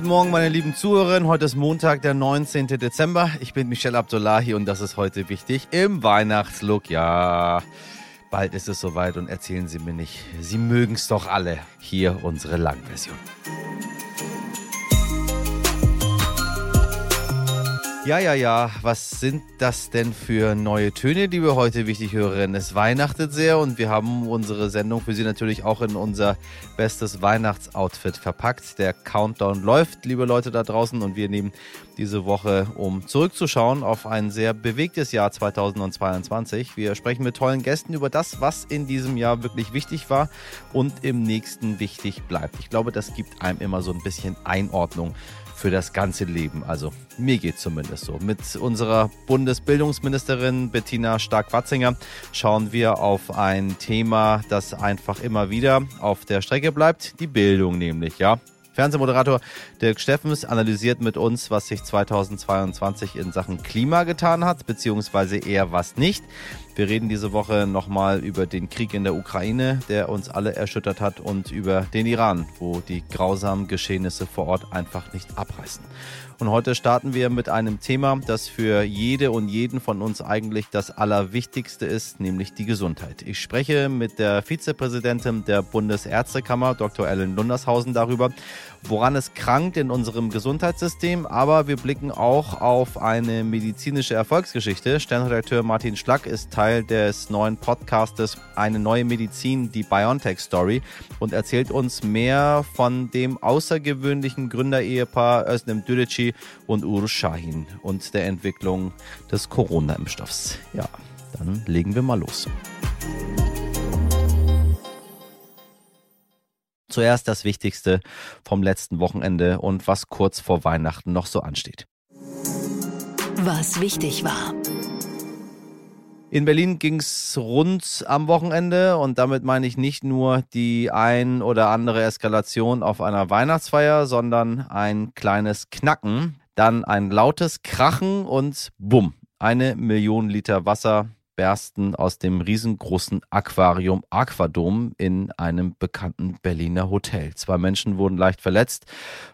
Guten Morgen, meine lieben Zuhörerinnen. Heute ist Montag, der 19. Dezember. Ich bin Michelle Abdullahi und das ist heute wichtig im Weihnachtslook. Ja, bald ist es soweit und erzählen Sie mir nicht, Sie mögen es doch alle. Hier unsere Langversion. Ja, ja, ja. Was sind das denn für neue Töne, die wir heute wichtig hören? Es weihnachtet sehr und wir haben unsere Sendung für Sie natürlich auch in unser bestes Weihnachtsoutfit verpackt. Der Countdown läuft, liebe Leute da draußen, und wir nehmen diese Woche, um zurückzuschauen auf ein sehr bewegtes Jahr 2022. Wir sprechen mit tollen Gästen über das, was in diesem Jahr wirklich wichtig war und im nächsten wichtig bleibt. Ich glaube, das gibt einem immer so ein bisschen Einordnung für das ganze Leben. Also mir geht zumindest so. Mit unserer Bundesbildungsministerin Bettina Stark-Watzinger schauen wir auf ein Thema, das einfach immer wieder auf der Strecke bleibt, die Bildung nämlich, ja. Fernsehmoderator Dirk Steffens analysiert mit uns, was sich 2022 in Sachen Klima getan hat, beziehungsweise eher was nicht. Wir reden diese Woche nochmal über den Krieg in der Ukraine, der uns alle erschüttert hat, und über den Iran, wo die grausamen Geschehnisse vor Ort einfach nicht abreißen. Und heute starten wir mit einem Thema, das für jede und jeden von uns eigentlich das Allerwichtigste ist, nämlich die Gesundheit. Ich spreche mit der Vizepräsidentin der Bundesärztekammer, Dr. Ellen Lundershausen, darüber, woran es krankt in unserem Gesundheitssystem. Aber wir blicken auch auf eine medizinische Erfolgsgeschichte. Sternredakteur Martin Schlack ist Teil des neuen Podcastes Eine neue Medizin, die BioNTech Story und erzählt uns mehr von dem außergewöhnlichen Gründerehepaar Özlem Düreci und Ur Shahin und der Entwicklung des Corona-Impfstoffs. Ja, dann legen wir mal los. Zuerst das Wichtigste vom letzten Wochenende und was kurz vor Weihnachten noch so ansteht. Was wichtig war. In Berlin ging es rund am Wochenende und damit meine ich nicht nur die ein oder andere Eskalation auf einer Weihnachtsfeier, sondern ein kleines Knacken, dann ein lautes Krachen und bumm, eine Million Liter Wasser bersten aus dem riesengroßen Aquarium Aquadom in einem bekannten Berliner Hotel. Zwei Menschen wurden leicht verletzt.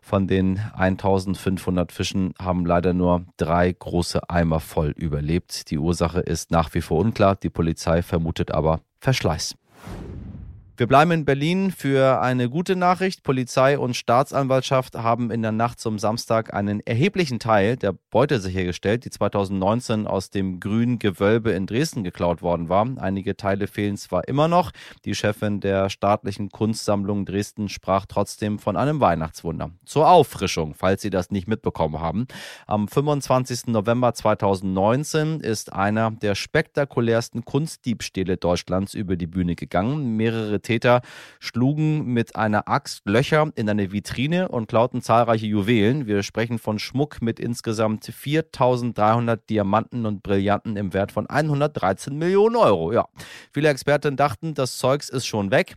Von den 1500 Fischen haben leider nur drei große Eimer voll überlebt. Die Ursache ist nach wie vor unklar. Die Polizei vermutet aber Verschleiß. Wir bleiben in Berlin für eine gute Nachricht. Polizei und Staatsanwaltschaft haben in der Nacht zum Samstag einen erheblichen Teil der Beute sichergestellt, die 2019 aus dem grünen Gewölbe in Dresden geklaut worden war. Einige Teile fehlen zwar immer noch. Die Chefin der staatlichen Kunstsammlung Dresden sprach trotzdem von einem Weihnachtswunder. Zur Auffrischung, falls Sie das nicht mitbekommen haben. Am 25. November 2019 ist einer der spektakulärsten Kunstdiebstähle Deutschlands über die Bühne gegangen. Mehrere Täter schlugen mit einer Axt Löcher in eine Vitrine und klauten zahlreiche Juwelen. Wir sprechen von Schmuck mit insgesamt 4300 Diamanten und Brillanten im Wert von 113 Millionen Euro. Ja, viele Experten dachten, das Zeugs ist schon weg.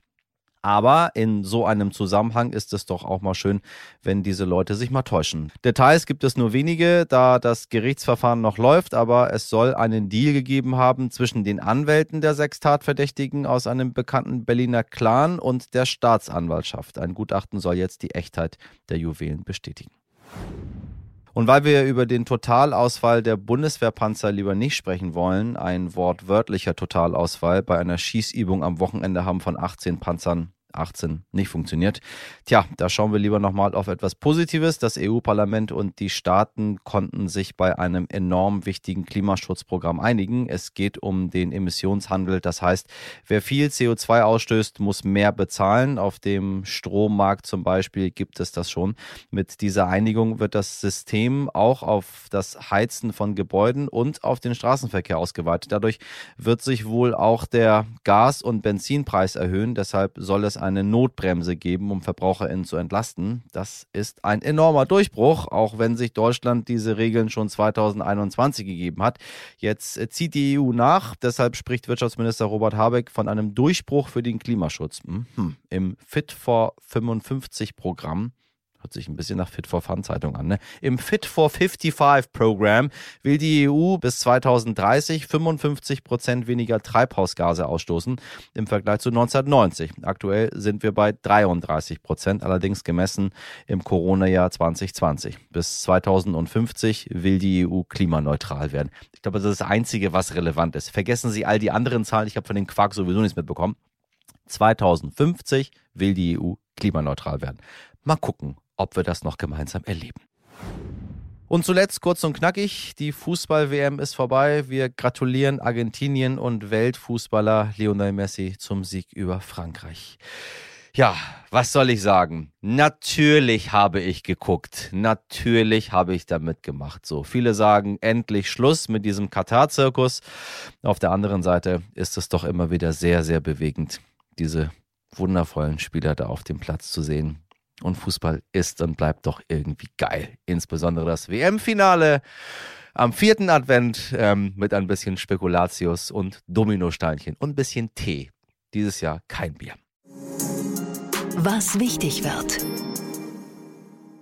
Aber in so einem Zusammenhang ist es doch auch mal schön, wenn diese Leute sich mal täuschen. Details gibt es nur wenige, da das Gerichtsverfahren noch läuft, aber es soll einen Deal gegeben haben zwischen den Anwälten der sechs Tatverdächtigen aus einem bekannten Berliner Clan und der Staatsanwaltschaft. Ein Gutachten soll jetzt die Echtheit der Juwelen bestätigen. Und weil wir über den Totalausfall der Bundeswehrpanzer lieber nicht sprechen wollen, ein wortwörtlicher Totalausfall bei einer Schießübung am Wochenende haben von 18 Panzern 18 nicht funktioniert. Tja, da schauen wir lieber nochmal auf etwas Positives. Das EU-Parlament und die Staaten konnten sich bei einem enorm wichtigen Klimaschutzprogramm einigen. Es geht um den Emissionshandel. Das heißt, wer viel CO2 ausstößt, muss mehr bezahlen. Auf dem Strommarkt zum Beispiel gibt es das schon. Mit dieser Einigung wird das System auch auf das Heizen von Gebäuden und auf den Straßenverkehr ausgeweitet. Dadurch wird sich wohl auch der Gas- und Benzinpreis erhöhen. Deshalb soll es eine Notbremse geben, um VerbraucherInnen zu entlasten. Das ist ein enormer Durchbruch, auch wenn sich Deutschland diese Regeln schon 2021 gegeben hat. Jetzt zieht die EU nach, deshalb spricht Wirtschaftsminister Robert Habeck von einem Durchbruch für den Klimaschutz. Mhm. Im Fit for 55 Programm Hört sich ein bisschen nach Fit for Fun Zeitung an. Ne? Im Fit for 55 Programm will die EU bis 2030 55 Prozent weniger Treibhausgase ausstoßen im Vergleich zu 1990. Aktuell sind wir bei 33 Prozent, allerdings gemessen im Corona-Jahr 2020. Bis 2050 will die EU klimaneutral werden. Ich glaube, das ist das Einzige, was relevant ist. Vergessen Sie all die anderen Zahlen. Ich habe von den Quark sowieso nichts mitbekommen. 2050 will die EU klimaneutral werden. Mal gucken, ob wir das noch gemeinsam erleben. Und zuletzt kurz und knackig, die Fußball-WM ist vorbei. Wir gratulieren Argentinien und Weltfußballer Lionel Messi zum Sieg über Frankreich. Ja, was soll ich sagen? Natürlich habe ich geguckt. Natürlich habe ich da mitgemacht. So, viele sagen endlich Schluss mit diesem Katar-Zirkus. Auf der anderen Seite ist es doch immer wieder sehr, sehr bewegend, diese wundervollen Spieler da auf dem Platz zu sehen. Und Fußball ist und bleibt doch irgendwie geil. Insbesondere das WM-Finale am vierten Advent ähm, mit ein bisschen Spekulatius und Dominosteinchen und ein bisschen Tee. Dieses Jahr kein Bier. Was wichtig wird.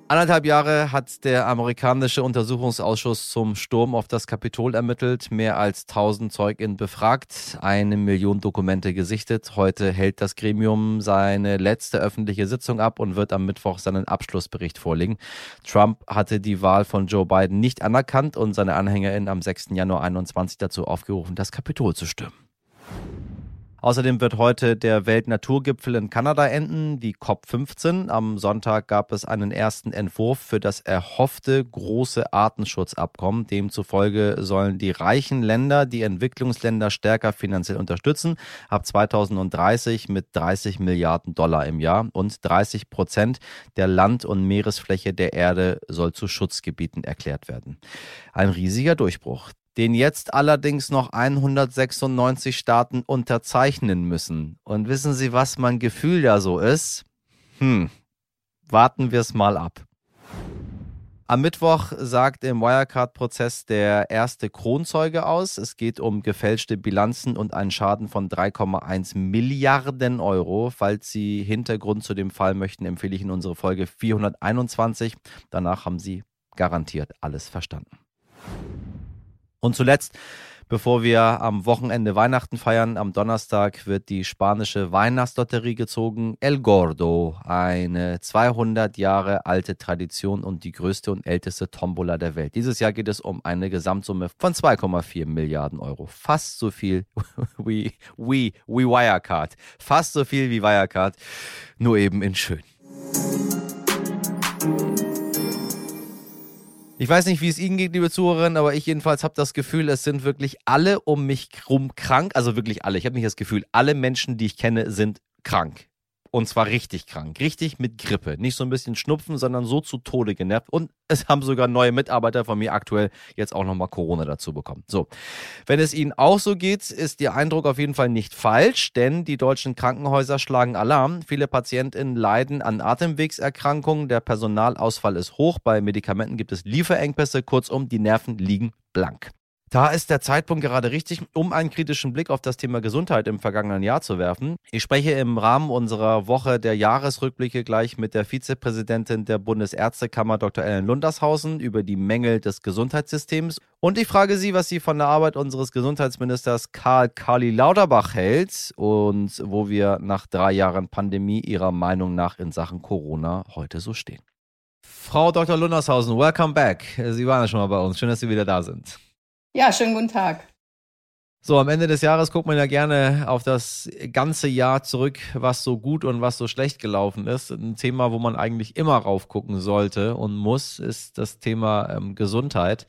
Anderthalb Jahre hat der amerikanische Untersuchungsausschuss zum Sturm auf das Kapitol ermittelt, mehr als 1000 ZeugInnen befragt, eine Million Dokumente gesichtet. Heute hält das Gremium seine letzte öffentliche Sitzung ab und wird am Mittwoch seinen Abschlussbericht vorlegen. Trump hatte die Wahl von Joe Biden nicht anerkannt und seine AnhängerInnen am 6. Januar 21 dazu aufgerufen, das Kapitol zu stürmen. Außerdem wird heute der Weltnaturgipfel in Kanada enden, die COP15. Am Sonntag gab es einen ersten Entwurf für das erhoffte große Artenschutzabkommen. Demzufolge sollen die reichen Länder die Entwicklungsländer stärker finanziell unterstützen, ab 2030 mit 30 Milliarden Dollar im Jahr und 30 Prozent der Land- und Meeresfläche der Erde soll zu Schutzgebieten erklärt werden. Ein riesiger Durchbruch den jetzt allerdings noch 196 Staaten unterzeichnen müssen. Und wissen Sie, was mein Gefühl da so ist? Hm, warten wir es mal ab. Am Mittwoch sagt im Wirecard-Prozess der erste Kronzeuge aus. Es geht um gefälschte Bilanzen und einen Schaden von 3,1 Milliarden Euro. Falls Sie Hintergrund zu dem Fall möchten, empfehle ich Ihnen unsere Folge 421. Danach haben Sie garantiert alles verstanden. Und zuletzt, bevor wir am Wochenende Weihnachten feiern, am Donnerstag wird die spanische Weihnachtslotterie gezogen. El Gordo, eine 200 Jahre alte Tradition und die größte und älteste Tombola der Welt. Dieses Jahr geht es um eine Gesamtsumme von 2,4 Milliarden Euro. Fast so viel wie, wie, wie Wirecard. Fast so viel wie Wirecard, nur eben in schön. Ich weiß nicht, wie es Ihnen geht, liebe Zuhörerinnen, aber ich jedenfalls habe das Gefühl, es sind wirklich alle um mich rum krank. Also wirklich alle. Ich habe nicht das Gefühl, alle Menschen, die ich kenne, sind krank. Und zwar richtig krank. Richtig mit Grippe. Nicht so ein bisschen Schnupfen, sondern so zu Tode genervt. Und es haben sogar neue Mitarbeiter von mir aktuell jetzt auch nochmal Corona dazu bekommen. So. Wenn es Ihnen auch so geht, ist Ihr Eindruck auf jeden Fall nicht falsch, denn die deutschen Krankenhäuser schlagen Alarm. Viele PatientInnen leiden an Atemwegserkrankungen. Der Personalausfall ist hoch. Bei Medikamenten gibt es Lieferengpässe. Kurzum, die Nerven liegen blank. Da ist der Zeitpunkt gerade richtig, um einen kritischen Blick auf das Thema Gesundheit im vergangenen Jahr zu werfen. Ich spreche im Rahmen unserer Woche der Jahresrückblicke gleich mit der Vizepräsidentin der Bundesärztekammer Dr. Ellen Lundershausen über die Mängel des Gesundheitssystems. Und ich frage sie, was sie von der Arbeit unseres Gesundheitsministers Karl Kali Lauterbach hält und wo wir nach drei Jahren Pandemie ihrer Meinung nach in Sachen Corona heute so stehen. Frau Dr. Lundershausen, welcome back. Sie waren ja schon mal bei uns. Schön, dass Sie wieder da sind. Ja, schönen guten Tag. So, am Ende des Jahres guckt man ja gerne auf das ganze Jahr zurück, was so gut und was so schlecht gelaufen ist. Ein Thema, wo man eigentlich immer raufgucken sollte und muss, ist das Thema ähm, Gesundheit.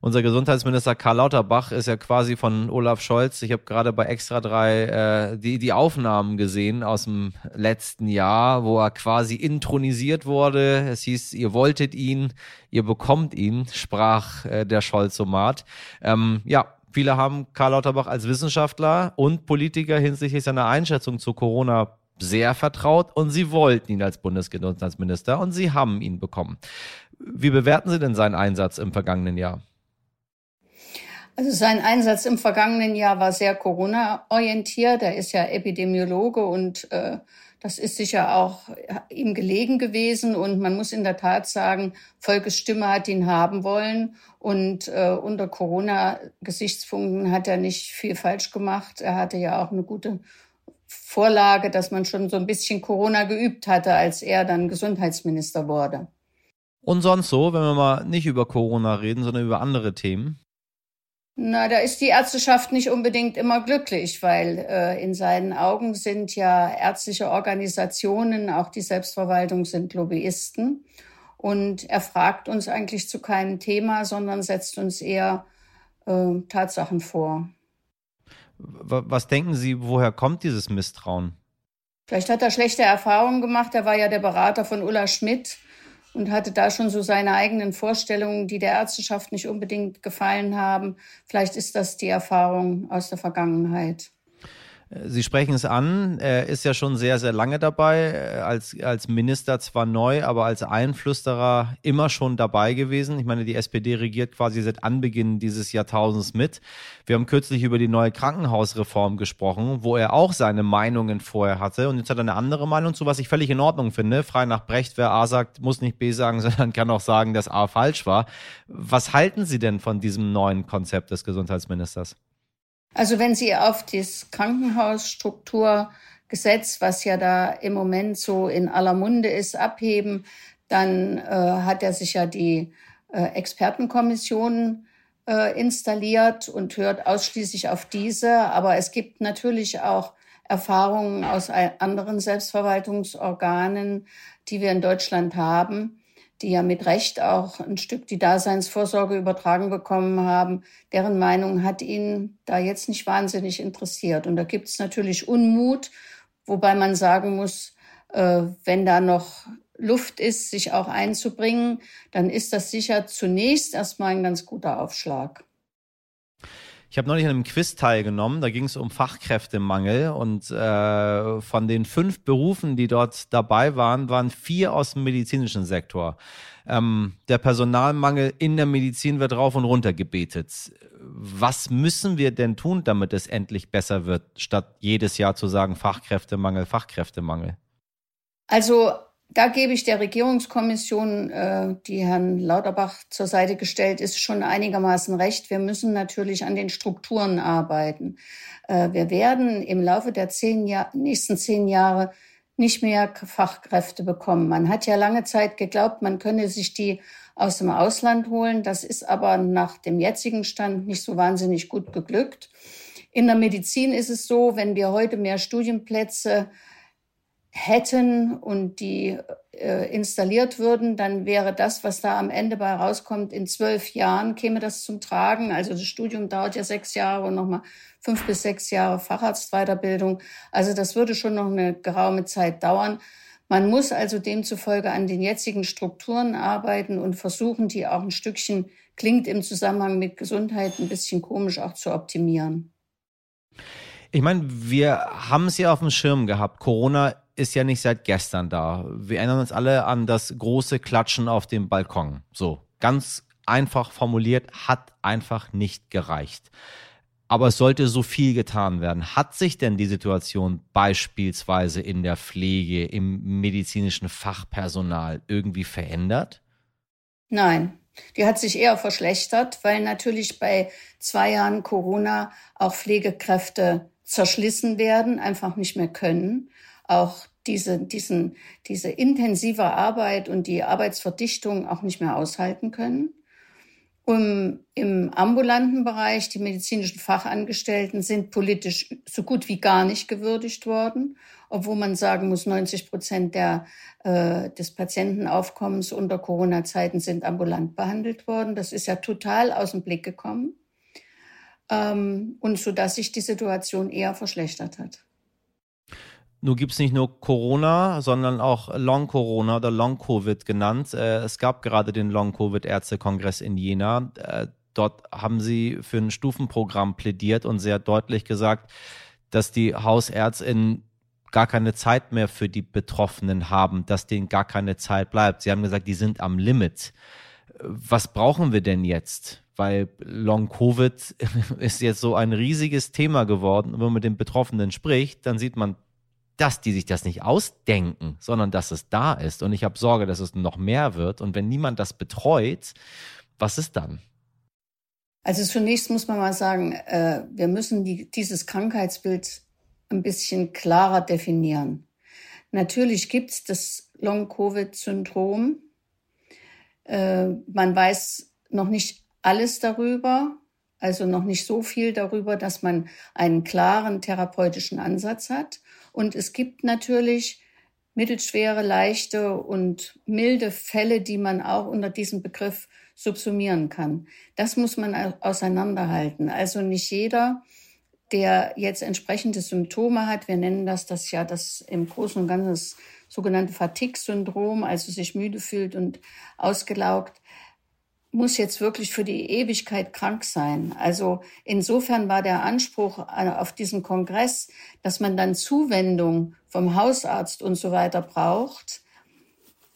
Unser Gesundheitsminister Karl Lauterbach ist ja quasi von Olaf Scholz. Ich habe gerade bei Extra 3 äh, die, die Aufnahmen gesehen aus dem letzten Jahr, wo er quasi intronisiert wurde. Es hieß, ihr wolltet ihn, ihr bekommt ihn, sprach äh, der Scholzomat. Ähm, ja, viele haben Karl Lauterbach als Wissenschaftler und Politiker hinsichtlich seiner Einschätzung zu Corona sehr vertraut und sie wollten ihn als Bundesgesundheitsminister und sie haben ihn bekommen. Wie bewerten Sie denn seinen Einsatz im vergangenen Jahr? Also sein Einsatz im vergangenen Jahr war sehr Corona-orientiert. Er ist ja Epidemiologe und äh, Das ist sicher auch ihm gelegen gewesen und man muss in der Tat sagen, Volkes Stimme hat ihn haben wollen und äh, unter Corona-Gesichtspunkten hat er nicht viel falsch gemacht. Er hatte ja auch eine gute Vorlage, dass man schon so ein bisschen Corona geübt hatte, als er dann Gesundheitsminister wurde. Und sonst so, wenn wir mal nicht über Corona reden, sondern über andere Themen? Na, da ist die Ärzteschaft nicht unbedingt immer glücklich, weil äh, in seinen Augen sind ja ärztliche Organisationen, auch die Selbstverwaltung sind Lobbyisten. Und er fragt uns eigentlich zu keinem Thema, sondern setzt uns eher äh, Tatsachen vor. Was denken Sie, woher kommt dieses Misstrauen? Vielleicht hat er schlechte Erfahrungen gemacht. Er war ja der Berater von Ulla Schmidt und hatte da schon so seine eigenen Vorstellungen, die der Ärzteschaft nicht unbedingt gefallen haben. Vielleicht ist das die Erfahrung aus der Vergangenheit. Sie sprechen es an, er ist ja schon sehr, sehr lange dabei, als, als Minister zwar neu, aber als Einflüsterer immer schon dabei gewesen. Ich meine, die SPD regiert quasi seit Anbeginn dieses Jahrtausends mit. Wir haben kürzlich über die neue Krankenhausreform gesprochen, wo er auch seine Meinungen vorher hatte und jetzt hat er eine andere Meinung zu, was ich völlig in Ordnung finde. Frei nach Brecht, wer A sagt, muss nicht B sagen, sondern kann auch sagen, dass A falsch war. Was halten Sie denn von diesem neuen Konzept des Gesundheitsministers? Also wenn Sie auf das Krankenhausstrukturgesetz, was ja da im Moment so in aller Munde ist, abheben, dann äh, hat er sich ja die äh, Expertenkommission äh, installiert und hört ausschließlich auf diese. Aber es gibt natürlich auch Erfahrungen aus anderen Selbstverwaltungsorganen, die wir in Deutschland haben, die ja mit Recht auch ein Stück die Daseinsvorsorge übertragen bekommen haben, deren Meinung hat ihn da jetzt nicht wahnsinnig interessiert. Und da gibt es natürlich Unmut, wobei man sagen muss, äh, wenn da noch Luft ist, sich auch einzubringen, dann ist das sicher zunächst erstmal ein ganz guter Aufschlag. Ich habe neulich an einem Quiz teilgenommen, da ging es um Fachkräftemangel und äh, von den fünf Berufen, die dort dabei waren, waren vier aus dem medizinischen Sektor. Ähm, der Personalmangel in der Medizin wird rauf und runter gebetet. Was müssen wir denn tun, damit es endlich besser wird, statt jedes Jahr zu sagen Fachkräftemangel, Fachkräftemangel? Also da gebe ich der Regierungskommission, äh, die Herrn Lauterbach zur Seite gestellt ist, schon einigermaßen recht. Wir müssen natürlich an den Strukturen arbeiten. Äh, wir werden im Laufe der zehn Jahr, nächsten zehn Jahre nicht mehr Fachkräfte bekommen. Man hat ja lange Zeit geglaubt, man könne sich die aus dem Ausland holen. Das ist aber nach dem jetzigen Stand nicht so wahnsinnig gut geglückt. In der Medizin ist es so, wenn wir heute mehr Studienplätze hätten und die äh, installiert würden, dann wäre das, was da am Ende bei rauskommt, in zwölf Jahren käme das zum Tragen. Also das Studium dauert ja sechs Jahre und nochmal fünf bis sechs Jahre Facharztweiterbildung. Also das würde schon noch eine geraume Zeit dauern. Man muss also demzufolge an den jetzigen Strukturen arbeiten und versuchen, die auch ein Stückchen, klingt im Zusammenhang mit Gesundheit ein bisschen komisch auch zu optimieren. Ich meine, wir haben es ja auf dem Schirm gehabt. Corona ist ja nicht seit gestern da. Wir erinnern uns alle an das große Klatschen auf dem Balkon. So, ganz einfach formuliert, hat einfach nicht gereicht. Aber es sollte so viel getan werden. Hat sich denn die Situation beispielsweise in der Pflege, im medizinischen Fachpersonal irgendwie verändert? Nein, die hat sich eher verschlechtert, weil natürlich bei zwei Jahren Corona auch Pflegekräfte zerschlissen werden, einfach nicht mehr können auch diese, diesen, diese intensive Arbeit und die Arbeitsverdichtung auch nicht mehr aushalten können. Um, Im ambulanten Bereich, die medizinischen Fachangestellten sind politisch so gut wie gar nicht gewürdigt worden, obwohl man sagen muss, 90 Prozent der, äh, des Patientenaufkommens unter Corona-Zeiten sind ambulant behandelt worden. Das ist ja total aus dem Blick gekommen ähm, und so dass sich die Situation eher verschlechtert hat. Nun gibt es nicht nur Corona, sondern auch Long-Corona oder Long-Covid genannt. Äh, es gab gerade den Long-Covid-Ärztekongress in Jena. Äh, dort haben sie für ein Stufenprogramm plädiert und sehr deutlich gesagt, dass die Hausärztinnen gar keine Zeit mehr für die Betroffenen haben, dass denen gar keine Zeit bleibt. Sie haben gesagt, die sind am Limit. Was brauchen wir denn jetzt? Weil Long-Covid ist jetzt so ein riesiges Thema geworden. Wenn man mit den Betroffenen spricht, dann sieht man dass die sich das nicht ausdenken, sondern dass es da ist. Und ich habe Sorge, dass es noch mehr wird. Und wenn niemand das betreut, was ist dann? Also zunächst muss man mal sagen, äh, wir müssen die, dieses Krankheitsbild ein bisschen klarer definieren. Natürlich gibt es das Long-Covid-Syndrom. Äh, man weiß noch nicht alles darüber, also noch nicht so viel darüber, dass man einen klaren therapeutischen Ansatz hat. Und es gibt natürlich mittelschwere, leichte und milde Fälle, die man auch unter diesem Begriff subsumieren kann. Das muss man auseinanderhalten. Also nicht jeder, der jetzt entsprechende Symptome hat, wir nennen das das ja das im Großen und Ganzen das sogenannte Fatigue-Syndrom, also sich müde fühlt und ausgelaugt, muss jetzt wirklich für die Ewigkeit krank sein. Also insofern war der Anspruch äh, auf diesem Kongress, dass man dann Zuwendung vom Hausarzt und so weiter braucht,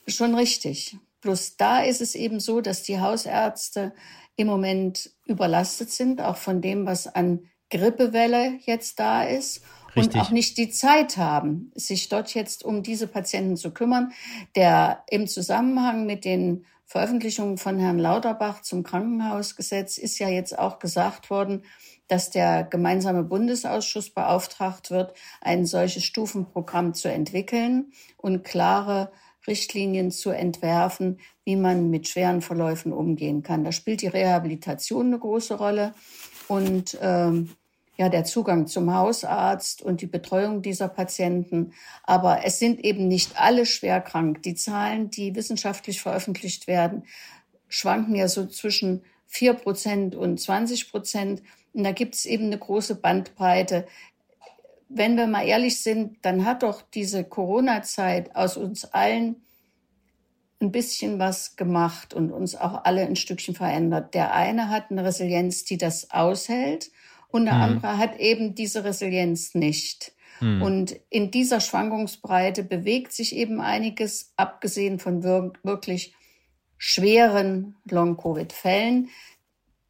schon richtig. Bloß da ist es eben so, dass die Hausärzte im Moment überlastet sind, auch von dem, was an Grippewelle jetzt da ist. Richtig. und auch nicht die Zeit haben, sich dort jetzt um diese Patienten zu kümmern. Der im Zusammenhang mit den Veröffentlichung von Herrn Lauterbach zum Krankenhausgesetz ist ja jetzt auch gesagt worden, dass der gemeinsame Bundesausschuss beauftragt wird, ein solches Stufenprogramm zu entwickeln und klare Richtlinien zu entwerfen, wie man mit schweren Verläufen umgehen kann. Da spielt die Rehabilitation eine große Rolle und ähm, ja der Zugang zum Hausarzt und die Betreuung dieser Patienten. Aber es sind eben nicht alle schwer krank. Die Zahlen, die wissenschaftlich veröffentlicht werden, schwanken ja so zwischen vier Prozent und 20 Prozent. Und da gibt es eben eine große Bandbreite. Wenn wir mal ehrlich sind, dann hat doch diese Corona-Zeit aus uns allen ein bisschen was gemacht und uns auch alle ein Stückchen verändert. Der eine hat eine Resilienz, die das aushält und der mhm. andere hat eben diese Resilienz nicht. Mhm. Und in dieser Schwankungsbreite bewegt sich eben einiges, abgesehen von wirklich schweren Long-Covid-Fällen.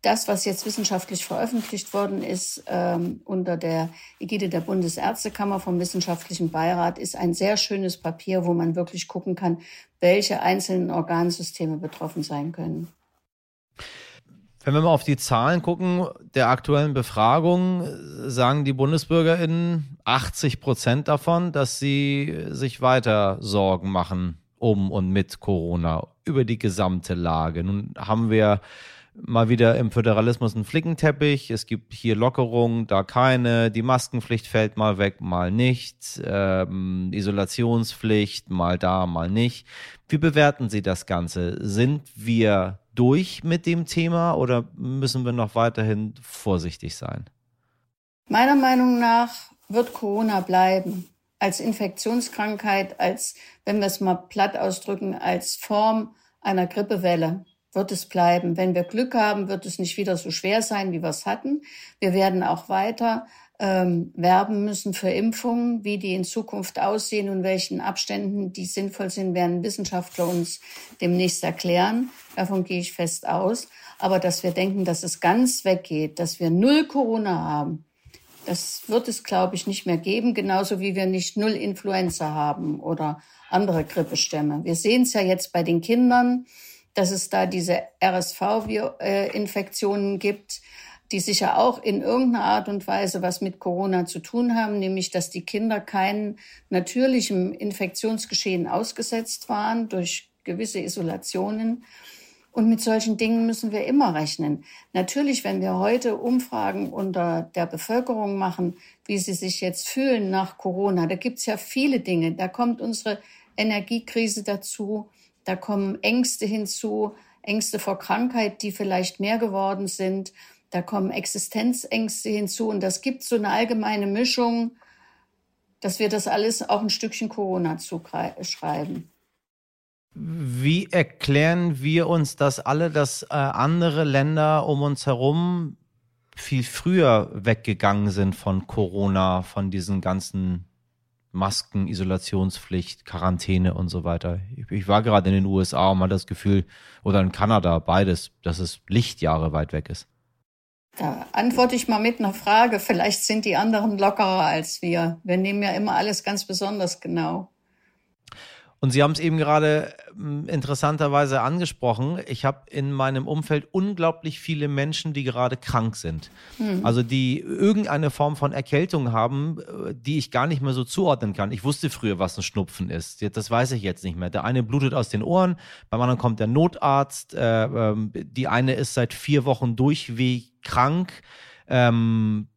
Das, was jetzt wissenschaftlich veröffentlicht worden ist ähm, unter der Ägide der Bundesärztekammer vom Wissenschaftlichen Beirat, ist ein sehr schönes Papier, wo man wirklich gucken kann, welche einzelnen Organsysteme betroffen sein können. Wenn wir mal auf die Zahlen gucken, der aktuellen Befragung, sagen die BundesbürgerInnen 80 Prozent davon, dass sie sich weiter Sorgen machen um und mit Corona über die gesamte Lage. Nun haben wir mal wieder im Föderalismus einen Flickenteppich. Es gibt hier Lockerungen, da keine. Die Maskenpflicht fällt mal weg, mal nicht. Ähm, Isolationspflicht mal da, mal nicht. Wie bewerten Sie das Ganze? Sind wir durch mit dem Thema oder müssen wir noch weiterhin vorsichtig sein? Meiner Meinung nach wird Corona bleiben als Infektionskrankheit, als, wenn wir es mal platt ausdrücken, als Form einer Grippewelle wird es bleiben. Wenn wir Glück haben, wird es nicht wieder so schwer sein, wie wir es hatten. Wir werden auch weiter ähm, werben müssen für Impfungen, wie die in Zukunft aussehen und welchen Abständen die sinnvoll sind, werden Wissenschaftler uns demnächst erklären. Davon gehe ich fest aus. Aber dass wir denken, dass es ganz weggeht, dass wir null Corona haben, das wird es, glaube ich, nicht mehr geben, genauso wie wir nicht null Influenza haben oder andere Grippestämme. Wir sehen es ja jetzt bei den Kindern, dass es da diese RSV-Infektionen gibt die sicher auch in irgendeiner Art und Weise was mit Corona zu tun haben, nämlich dass die Kinder keinem natürlichen Infektionsgeschehen ausgesetzt waren durch gewisse Isolationen. Und mit solchen Dingen müssen wir immer rechnen. Natürlich, wenn wir heute Umfragen unter der Bevölkerung machen, wie sie sich jetzt fühlen nach Corona, da gibt's ja viele Dinge. Da kommt unsere Energiekrise dazu, da kommen Ängste hinzu, Ängste vor Krankheit, die vielleicht mehr geworden sind. Da kommen Existenzängste hinzu und das gibt so eine allgemeine Mischung, dass wir das alles auch ein Stückchen Corona zuschreiben. Wie erklären wir uns das alle, dass äh, andere Länder um uns herum viel früher weggegangen sind von Corona, von diesen ganzen Masken, Isolationspflicht, Quarantäne und so weiter. Ich, ich war gerade in den USA und hatte das Gefühl, oder in Kanada, beides, dass es Lichtjahre weit weg ist. Da antworte ich mal mit einer Frage. Vielleicht sind die anderen lockerer als wir. Wir nehmen ja immer alles ganz besonders genau. Und Sie haben es eben gerade hm, interessanterweise angesprochen. Ich habe in meinem Umfeld unglaublich viele Menschen, die gerade krank sind. Hm. Also die irgendeine Form von Erkältung haben, äh, die ich gar nicht mehr so zuordnen kann. Ich wusste früher, was ein Schnupfen ist. Das weiß ich jetzt nicht mehr. Der eine blutet aus den Ohren, beim anderen kommt der Notarzt. Äh, ähm, die eine ist seit vier Wochen durchweg krank. Ähm,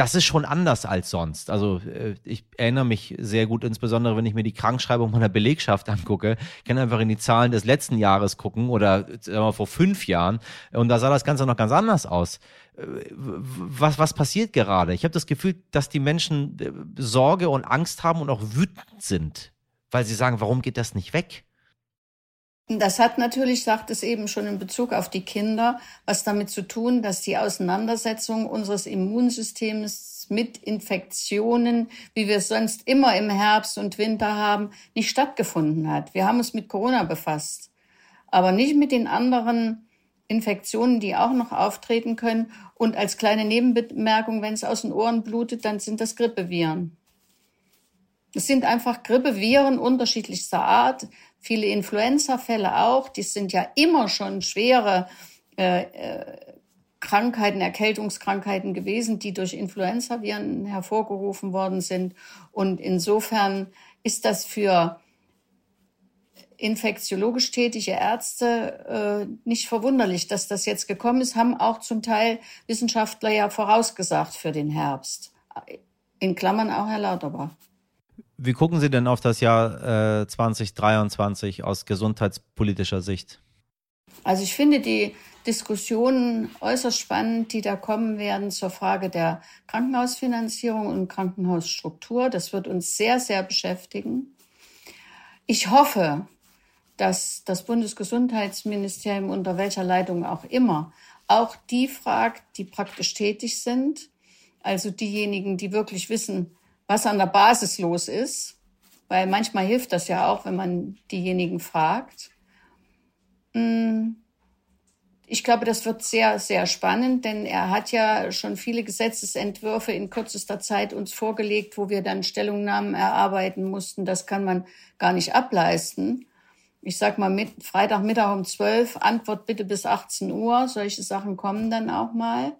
das ist schon anders als sonst. Also äh, ich erinnere mich sehr gut, insbesondere wenn ich mir die Krankschreibung meiner Belegschaft angucke. Ich kann einfach in die Zahlen des letzten Jahres gucken oder mal, vor fünf Jahren und da sah das Ganze noch ganz anders aus. Äh, was, was passiert gerade? Ich habe das Gefühl, dass die Menschen äh, Sorge und Angst haben und auch wütend sind, weil sie sagen, warum geht das nicht weg? Das hat natürlich, sagt es eben schon in Bezug auf die Kinder, was damit zu tun, dass die Auseinandersetzung unseres Immunsystems mit Infektionen, wie wir es sonst immer im Herbst und Winter haben, nicht stattgefunden hat. Wir haben uns mit Corona befasst, aber nicht mit den anderen Infektionen, die auch noch auftreten können. Und als kleine Nebenbemerkung, wenn es aus den Ohren blutet, dann sind das Grippeviren. Es sind einfach Grippeviren unterschiedlichster Art, viele Influenza-Fälle auch. Die sind ja immer schon schwere äh, äh, Krankheiten, Erkältungskrankheiten gewesen, die durch Influenza-Viren hervorgerufen worden sind. Und insofern ist das für infektiologisch tätige Ärzte äh, nicht verwunderlich, dass das jetzt gekommen ist, haben auch zum Teil Wissenschaftler ja vorausgesagt für den Herbst. In Klammern auch Herr Lauterbach. Wie gucken Sie denn auf das Jahr äh, 2023 aus gesundheitspolitischer Sicht? Also ich finde die Diskussionen äußerst spannend, die da kommen werden zur Frage der Krankenhausfinanzierung und Krankenhausstruktur. Das wird uns sehr, sehr beschäftigen. Ich hoffe, dass das Bundesgesundheitsministerium unter welcher Leitung auch immer auch die fragt, die praktisch tätig sind, also diejenigen, die wirklich wissen, was an der Basis los ist, weil manchmal hilft das ja auch, wenn man diejenigen fragt. Mm, ich glaube, das wird sehr, sehr spannend, denn er hat ja schon viele Gesetzesentwürfe in kürzester Zeit uns vorgelegt, wo wir dann Stellungnahmen erarbeiten mussten. Das kann man gar nicht ableisten. Ich sag mal, mit Freitagmittag um 12, Antwort bitte bis 18 Uhr. Solche Sachen kommen dann auch mal.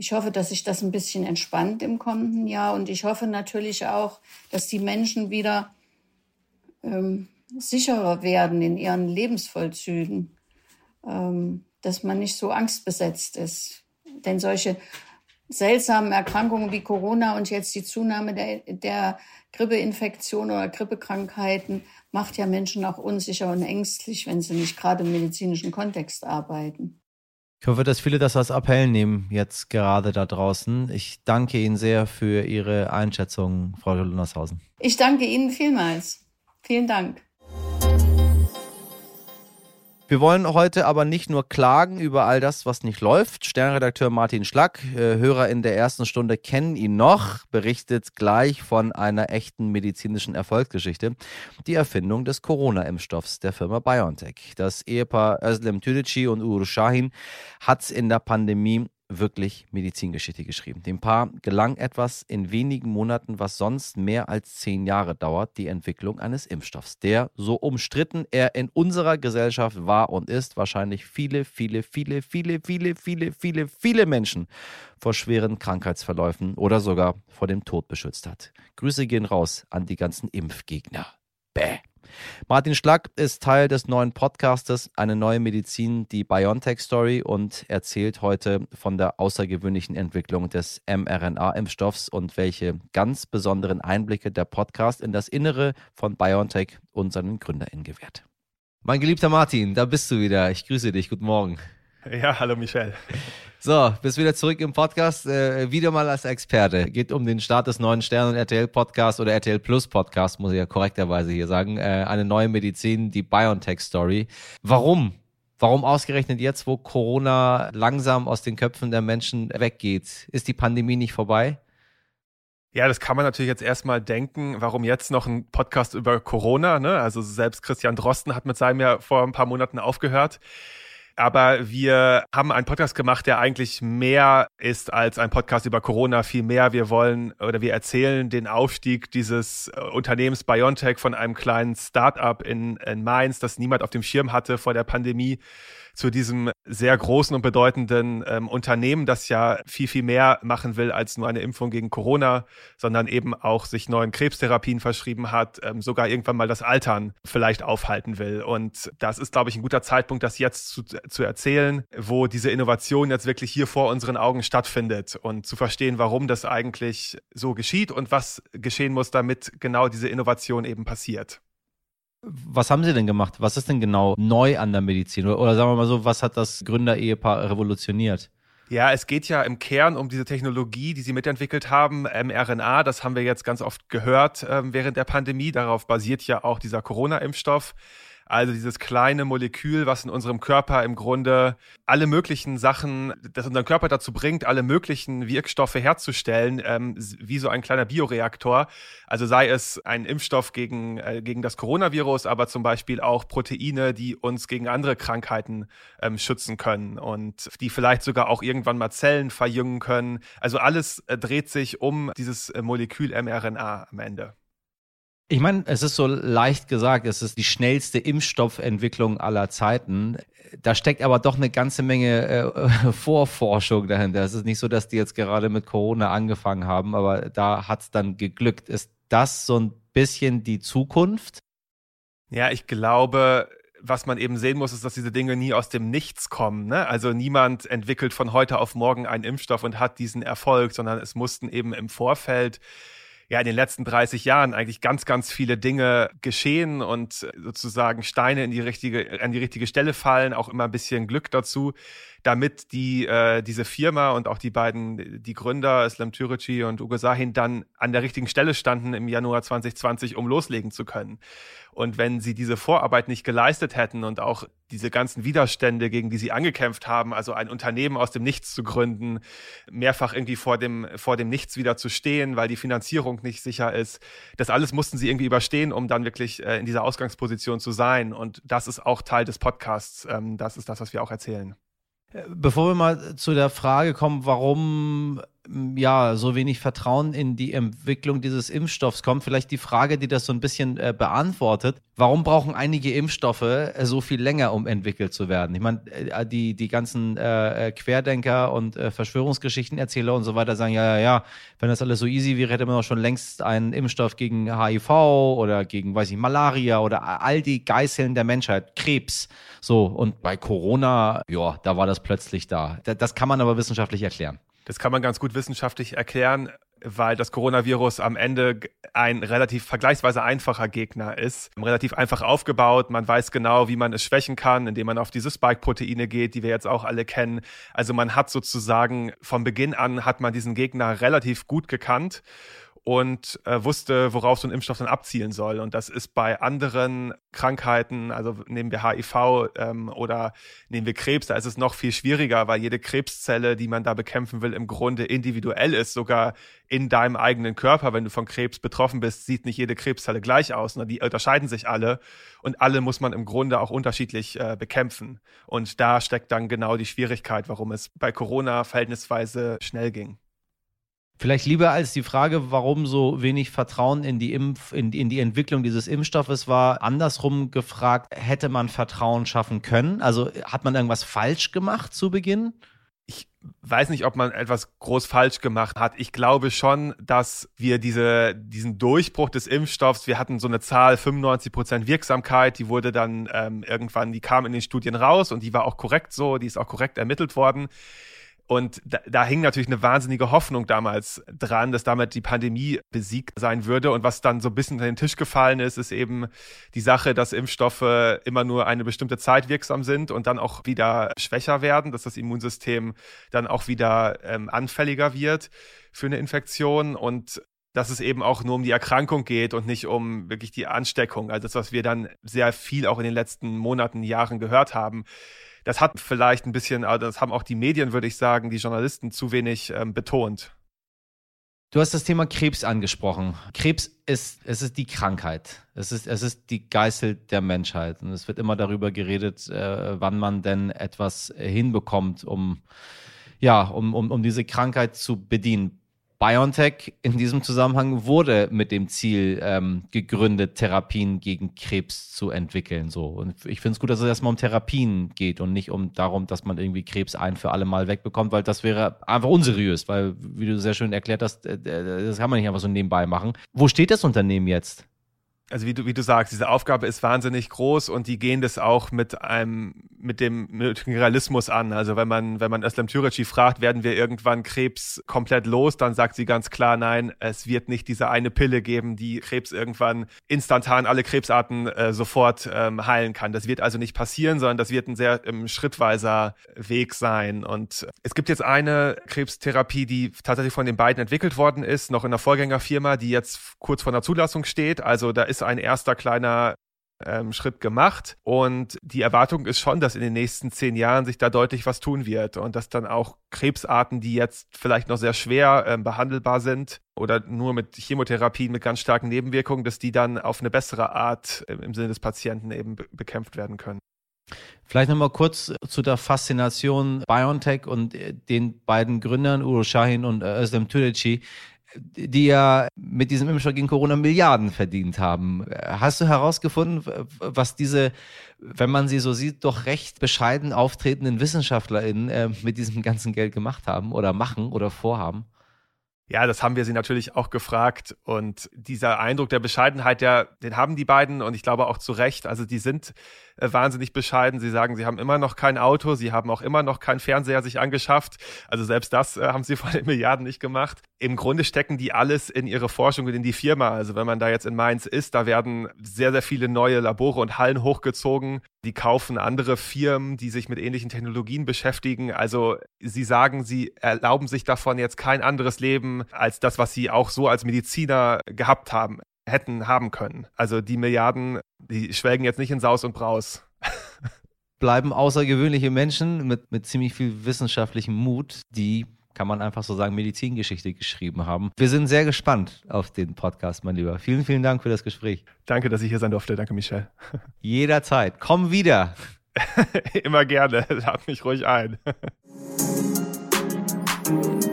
Ich hoffe, dass sich das ein bisschen entspannt im kommenden Jahr und ich hoffe natürlich auch, dass die Menschen wieder ähm, sicherer werden in ihren Lebensvollzügen, ähm, dass man nicht so angstbesetzt ist. Denn solche seltsamen Erkrankungen wie Corona und jetzt die Zunahme der, der Grippeinfektion oder Grippekrankheiten macht ja Menschen auch unsicher und ängstlich, wenn sie nicht gerade im medizinischen Kontext arbeiten. Ich hoffe, dass viele das als Appell nehmen, jetzt gerade da draußen. Ich danke Ihnen sehr für Ihre Einschätzung, Frau Lundershausen. Ich danke Ihnen vielmals. Vielen Dank. Wir wollen heute aber nicht nur klagen über all das, was nicht läuft. Sternredakteur Martin Schlack, äh, Hörer in der ersten Stunde kennen ihn noch, berichtet gleich von einer echten medizinischen Erfolgsgeschichte. Die Erfindung des Corona-Impfstoffs der Firma BioNTech. Das Ehepaar Özlem Tüdici und Uğur Şahin hat in der Pandemie wirklich Medizingeschichte geschrieben. Dem Paar gelang etwas in wenigen Monaten, was sonst mehr als zehn Jahre dauert, die Entwicklung eines Impfstoffs, der, so umstritten er in unserer Gesellschaft war und ist, wahrscheinlich viele, viele, viele, viele, viele, viele, viele, viele Menschen vor schweren Krankheitsverläufen oder sogar vor dem Tod beschützt hat. Grüße gehen raus an die ganzen Impfgegner. Bäh. Martin Schlack ist Teil des neuen Podcastes Eine neue Medizin, die BioNTech Story und erzählt heute von der außergewöhnlichen Entwicklung des mRNA-Impfstoffs und welche ganz besonderen Einblicke der Podcast in das Innere von BioNTech und seinen GründerInnen gewährt. Mein geliebter Martin, da bist du wieder. Ich grüße dich. Guten Morgen. Ja, hallo Michel. So, bist wieder zurück im Podcast, äh, wieder mal als Experte. Geht um den Start des neuen Stern- und RTL-Podcast oder RTL Plus Podcast, muss ich ja korrekterweise hier sagen. Äh, eine neue Medizin, die BioNTech-Story. Warum? Warum ausgerechnet jetzt, wo Corona langsam aus den Köpfen der Menschen weggeht? Ist die Pandemie nicht vorbei? Ja, das kann man natürlich jetzt erstmal denken. Warum jetzt noch ein Podcast über Corona? Ne? Also selbst Christian Drosten hat mit seinem ja vor ein paar Monaten aufgehört. Aber wir haben einen Podcast gemacht, der eigentlich mehr ist als ein Podcast über Corona. Viel mehr. Wir wollen oder wir erzählen den Aufstieg dieses äh, Unternehmens BioNTech von einem kleinen Startup in, in Mainz, das niemand auf dem Schirm hatte vor der Pandemie zu diesem sehr großen und bedeutenden ähm, Unternehmen, das ja viel, viel mehr machen will als nur eine Impfung gegen Corona, sondern eben auch sich neuen Krebstherapien verschrieben hat, ähm, sogar irgendwann mal das Altern vielleicht aufhalten will. Und das ist, glaube ich, ein guter Zeitpunkt, das jetzt zu, zu erzählen, wo diese Innovation jetzt wirklich hier vor unseren Augen stattfindet und zu verstehen, warum das eigentlich so geschieht und was geschehen muss, damit genau diese Innovation eben passiert. Was haben Sie denn gemacht? Was ist denn genau neu an der Medizin? Oder, sagen wir mal so, was hat das Gründerehepaar revolutioniert? Ja, es geht ja im Kern um diese Technologie, die sie mitentwickelt haben, mRNA. Das haben wir jetzt ganz oft gehört äh, während der Pandemie. Darauf basiert ja auch dieser Corona-Impfstoff. Also dieses kleine Molekül, was in unserem Körper im Grunde alle möglichen Sachen, das unseren Körper dazu bringt, alle möglichen Wirkstoffe herzustellen, ähm, wie so ein kleiner Bioreaktor. Also sei es ein Impfstoff gegen, äh, gegen das Coronavirus, aber zum Beispiel auch Proteine, die uns gegen andere Krankheiten ähm, schützen können und die vielleicht sogar auch irgendwann mal Zellen verjüngen können. Also alles äh, dreht sich um dieses äh, Molekül mRNA am Ende. Ich meine, es ist so leicht gesagt, es ist die schnellste Impfstoffentwicklung aller Zeiten. Da steckt aber doch eine ganze Menge äh, Vorforschung dahinter. Es ist nicht so, dass die jetzt gerade mit Corona angefangen haben, aber da hat es dann geglückt. Ist das so ein bisschen die Zukunft? Ja, ich glaube, was man eben sehen muss, ist, dass diese Dinge nie aus dem Nichts kommen. Ne? Also niemand entwickelt von heute auf morgen einen Impfstoff und hat diesen Erfolg, sondern es mussten eben im Vorfeld ja in den letzten 30 Jahren eigentlich ganz, ganz viele Dinge geschehen und sozusagen Steine in die richtige, an die richtige Stelle fallen, auch immer ein bisschen Glück dazu, damit die, äh, diese Firma und auch die beiden, die Gründer, Islam Türeci und Ugo Sahin, dann an der richtigen Stelle standen im Januar 2020, um loslegen zu können. Und wenn sie diese Vorarbeit nicht geleistet hätten und auch diese ganzen Widerstände, gegen die sie angekämpft haben, also ein Unternehmen aus dem Nichts zu gründen, mehrfach irgendwie vor dem, vor dem Nichts wieder zu stehen, weil die Finanzierung nicht sicher ist, das alles mussten sie irgendwie überstehen, um dann wirklich äh, in dieser Ausgangsposition zu sein. Und das ist auch Teil des Podcasts. Ähm, das ist das, was wir auch erzählen. Bevor wir mal zu der Frage kommen, warum ja so wenig Vertrauen in die Entwicklung dieses Impfstoffs kommt, vielleicht die Frage, die das so ein bisschen äh, beantwortet. Warum brauchen einige Impfstoffe äh, so viel länger, um entwickelt zu werden? Ich meine, äh, die, die ganzen äh, äh, Querdenker und äh, Verschwörungsgeschichtenerzähler und so weiter sagen, ja, ja, ja, wenn das alles so easy wäre, hätte man doch schon längst einen Impfstoff gegen HIV oder gegen, weiß ich, Malaria oder all die Geißeln der Menschheit, Krebs. So, und bei Corona, ja, da war das plötzlich da. Das kann man aber wissenschaftlich erklären. Das kann man ganz gut wissenschaftlich erklären, weil das Coronavirus am Ende ein relativ vergleichsweise einfacher Gegner ist. Relativ einfach aufgebaut. Man weiß genau, wie man es schwächen kann, indem man auf diese Spike-Proteine geht, die wir jetzt auch alle kennen. Also man hat sozusagen von Beginn an hat man diesen Gegner relativ gut gekannt und äh, wusste, worauf so ein Impfstoff dann abzielen soll. Und das ist bei anderen Krankheiten, also nehmen wir HIV ähm, oder nehmen wir Krebs, da ist es noch viel schwieriger, weil jede Krebszelle, die man da bekämpfen will, im Grunde individuell ist. Sogar in deinem eigenen Körper, wenn du von Krebs betroffen bist, sieht nicht jede Krebszelle gleich aus, sondern die unterscheiden sich alle. Und alle muss man im Grunde auch unterschiedlich äh, bekämpfen. Und da steckt dann genau die Schwierigkeit, warum es bei Corona verhältnisweise schnell ging. Vielleicht lieber als die Frage, warum so wenig Vertrauen in die, Impf in, in, die Entwicklung dieses Impfstoffes war, andersrum gefragt, hätte man Vertrauen schaffen können? Also hat man irgendwas falsch gemacht zu Beginn? Ich weiß nicht, ob man etwas groß falsch gemacht hat. Ich glaube schon, dass wir diese, diesen Durchbruch des Impfstoffs, wir hatten so eine Zahl 95 Prozent Wirksamkeit, die wurde dann ähm, irgendwann, die kam in den Studien raus und die war auch korrekt so, die ist auch korrekt ermittelt worden. Und da, da hing natürlich eine wahnsinnige Hoffnung damals dran, dass damit die Pandemie besiegt sein würde. Und was dann so ein bisschen unter den Tisch gefallen ist, ist eben die Sache, dass Impfstoffe immer nur eine bestimmte Zeit wirksam sind und dann auch wieder schwächer werden, dass das Immunsystem dann auch wieder ähm, anfälliger wird für eine Infektion. Und dass es eben auch nur um die Erkrankung geht und nicht um wirklich die Ansteckung. Also das, was wir dann sehr viel auch in den letzten Monaten, Jahren gehört haben das hat vielleicht ein bisschen, also das haben auch die Medien, würde ich sagen, die Journalisten zu wenig ähm, betont. Du hast das Thema Krebs angesprochen. Krebs ist, es ist die Krankheit. Es ist, es ist die Geißel der Menschheit. Und es wird immer darüber geredet, äh, wann man denn etwas hinbekommt, um, ja, um, um, um diese Krankheit zu bedienen. BioNTech in diesem Zusammenhang wurde mit dem Ziel ähm, gegründet, Therapien gegen Krebs zu entwickeln. So. Und ich finde es gut, dass es erstmal um Therapien geht und nicht um darum, dass man irgendwie Krebs ein für alle Mal wegbekommt, weil das wäre einfach unseriös, weil, wie du sehr schön erklärt hast, äh, äh, das kann man nicht einfach so nebenbei machen. Wo steht das Unternehmen jetzt? Also wie du, wie du sagst, diese Aufgabe ist wahnsinnig groß und die gehen das auch mit einem, mit dem mit Realismus an. Also wenn man, wenn man Özlem Türeci fragt, werden wir irgendwann Krebs komplett los, dann sagt sie ganz klar, nein, es wird nicht diese eine Pille geben, die Krebs irgendwann instantan alle Krebsarten äh, sofort ähm, heilen kann. Das wird also nicht passieren, sondern das wird ein sehr ähm, schrittweiser Weg sein. Und es gibt jetzt eine Krebstherapie, die tatsächlich von den beiden entwickelt worden ist, noch in der Vorgängerfirma, die jetzt kurz vor der Zulassung steht. Also da ist ist ein erster kleiner ähm, Schritt gemacht. Und die Erwartung ist schon, dass in den nächsten zehn Jahren sich da deutlich was tun wird und dass dann auch Krebsarten, die jetzt vielleicht noch sehr schwer ähm, behandelbar sind oder nur mit Chemotherapien mit ganz starken Nebenwirkungen, dass die dann auf eine bessere Art äh, im Sinne des Patienten eben be bekämpft werden können. Vielleicht nochmal kurz zu der Faszination BioNTech und äh, den beiden Gründern, Uro Shahin und äh, Özlem Türeci die ja mit diesem Impfstoff gegen Corona Milliarden verdient haben. Hast du herausgefunden, was diese, wenn man sie so sieht, doch recht bescheiden auftretenden WissenschaftlerInnen äh, mit diesem ganzen Geld gemacht haben oder machen oder vorhaben? Ja, das haben wir sie natürlich auch gefragt. Und dieser Eindruck der Bescheidenheit, der, den haben die beiden und ich glaube auch zu Recht. Also die sind wahnsinnig bescheiden. Sie sagen, sie haben immer noch kein Auto, sie haben auch immer noch keinen Fernseher sich angeschafft. Also selbst das äh, haben sie vor den Milliarden nicht gemacht. Im Grunde stecken die alles in ihre Forschung und in die Firma. Also wenn man da jetzt in Mainz ist, da werden sehr, sehr viele neue Labore und Hallen hochgezogen. Die kaufen andere Firmen, die sich mit ähnlichen Technologien beschäftigen. Also sie sagen, sie erlauben sich davon jetzt kein anderes Leben als das, was sie auch so als Mediziner gehabt haben hätten haben können. Also die Milliarden, die schwelgen jetzt nicht in Saus und Braus. Bleiben außergewöhnliche Menschen mit, mit ziemlich viel wissenschaftlichem Mut, die kann man einfach so sagen, Medizingeschichte geschrieben haben. Wir sind sehr gespannt auf den Podcast, mein Lieber. Vielen, vielen Dank für das Gespräch. Danke, dass ich hier sein durfte. Danke, Michel. Jederzeit. Komm wieder. Immer gerne. Lad mich ruhig ein.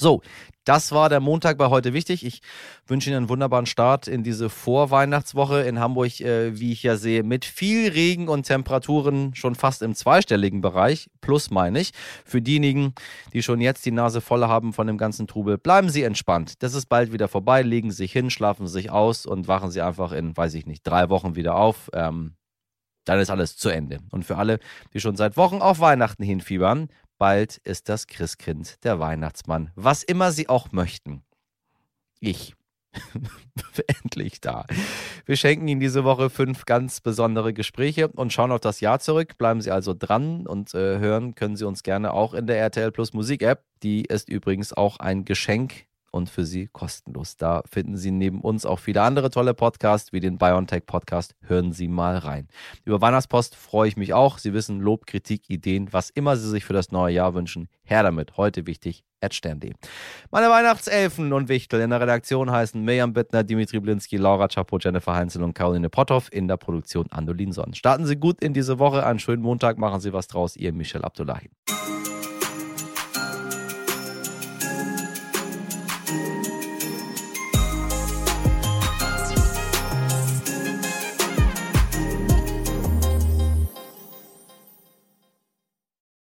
So, das war der Montag bei heute wichtig. Ich wünsche Ihnen einen wunderbaren Start in diese Vorweihnachtswoche in Hamburg, äh, wie ich ja sehe, mit viel Regen und Temperaturen schon fast im zweistelligen Bereich. Plus meine ich. Für diejenigen, die schon jetzt die Nase voll haben von dem ganzen Trubel, bleiben Sie entspannt. Das ist bald wieder vorbei. Legen Sie sich hin, schlafen Sie sich aus und wachen Sie einfach in, weiß ich nicht, drei Wochen wieder auf. Ähm, dann ist alles zu Ende. Und für alle, die schon seit Wochen auf Weihnachten hinfiebern, Bald ist das Christkind der Weihnachtsmann, was immer Sie auch möchten. Ich. Endlich da. Wir schenken Ihnen diese Woche fünf ganz besondere Gespräche und schauen auf das Jahr zurück. Bleiben Sie also dran und äh, hören können Sie uns gerne auch in der RTL Plus Musik App. Die ist übrigens auch ein Geschenk und für Sie kostenlos. Da finden Sie neben uns auch viele andere tolle Podcasts, wie den BioNTech Podcast. Hören Sie mal rein. Über Weihnachtspost freue ich mich auch. Sie wissen, Lob, Kritik, Ideen, was immer Sie sich für das neue Jahr wünschen. Her damit. Heute wichtig, Stern.de. Meine Weihnachtselfen und Wichtel in der Redaktion heißen Mirjam Bittner, Dimitri Blinski, Laura Chapo, Jennifer Heinzel und Caroline Potthoff. In der Produktion Andolin Sonnen. Starten Sie gut in diese Woche. Einen schönen Montag. Machen Sie was draus. Ihr Michel Abdullahi.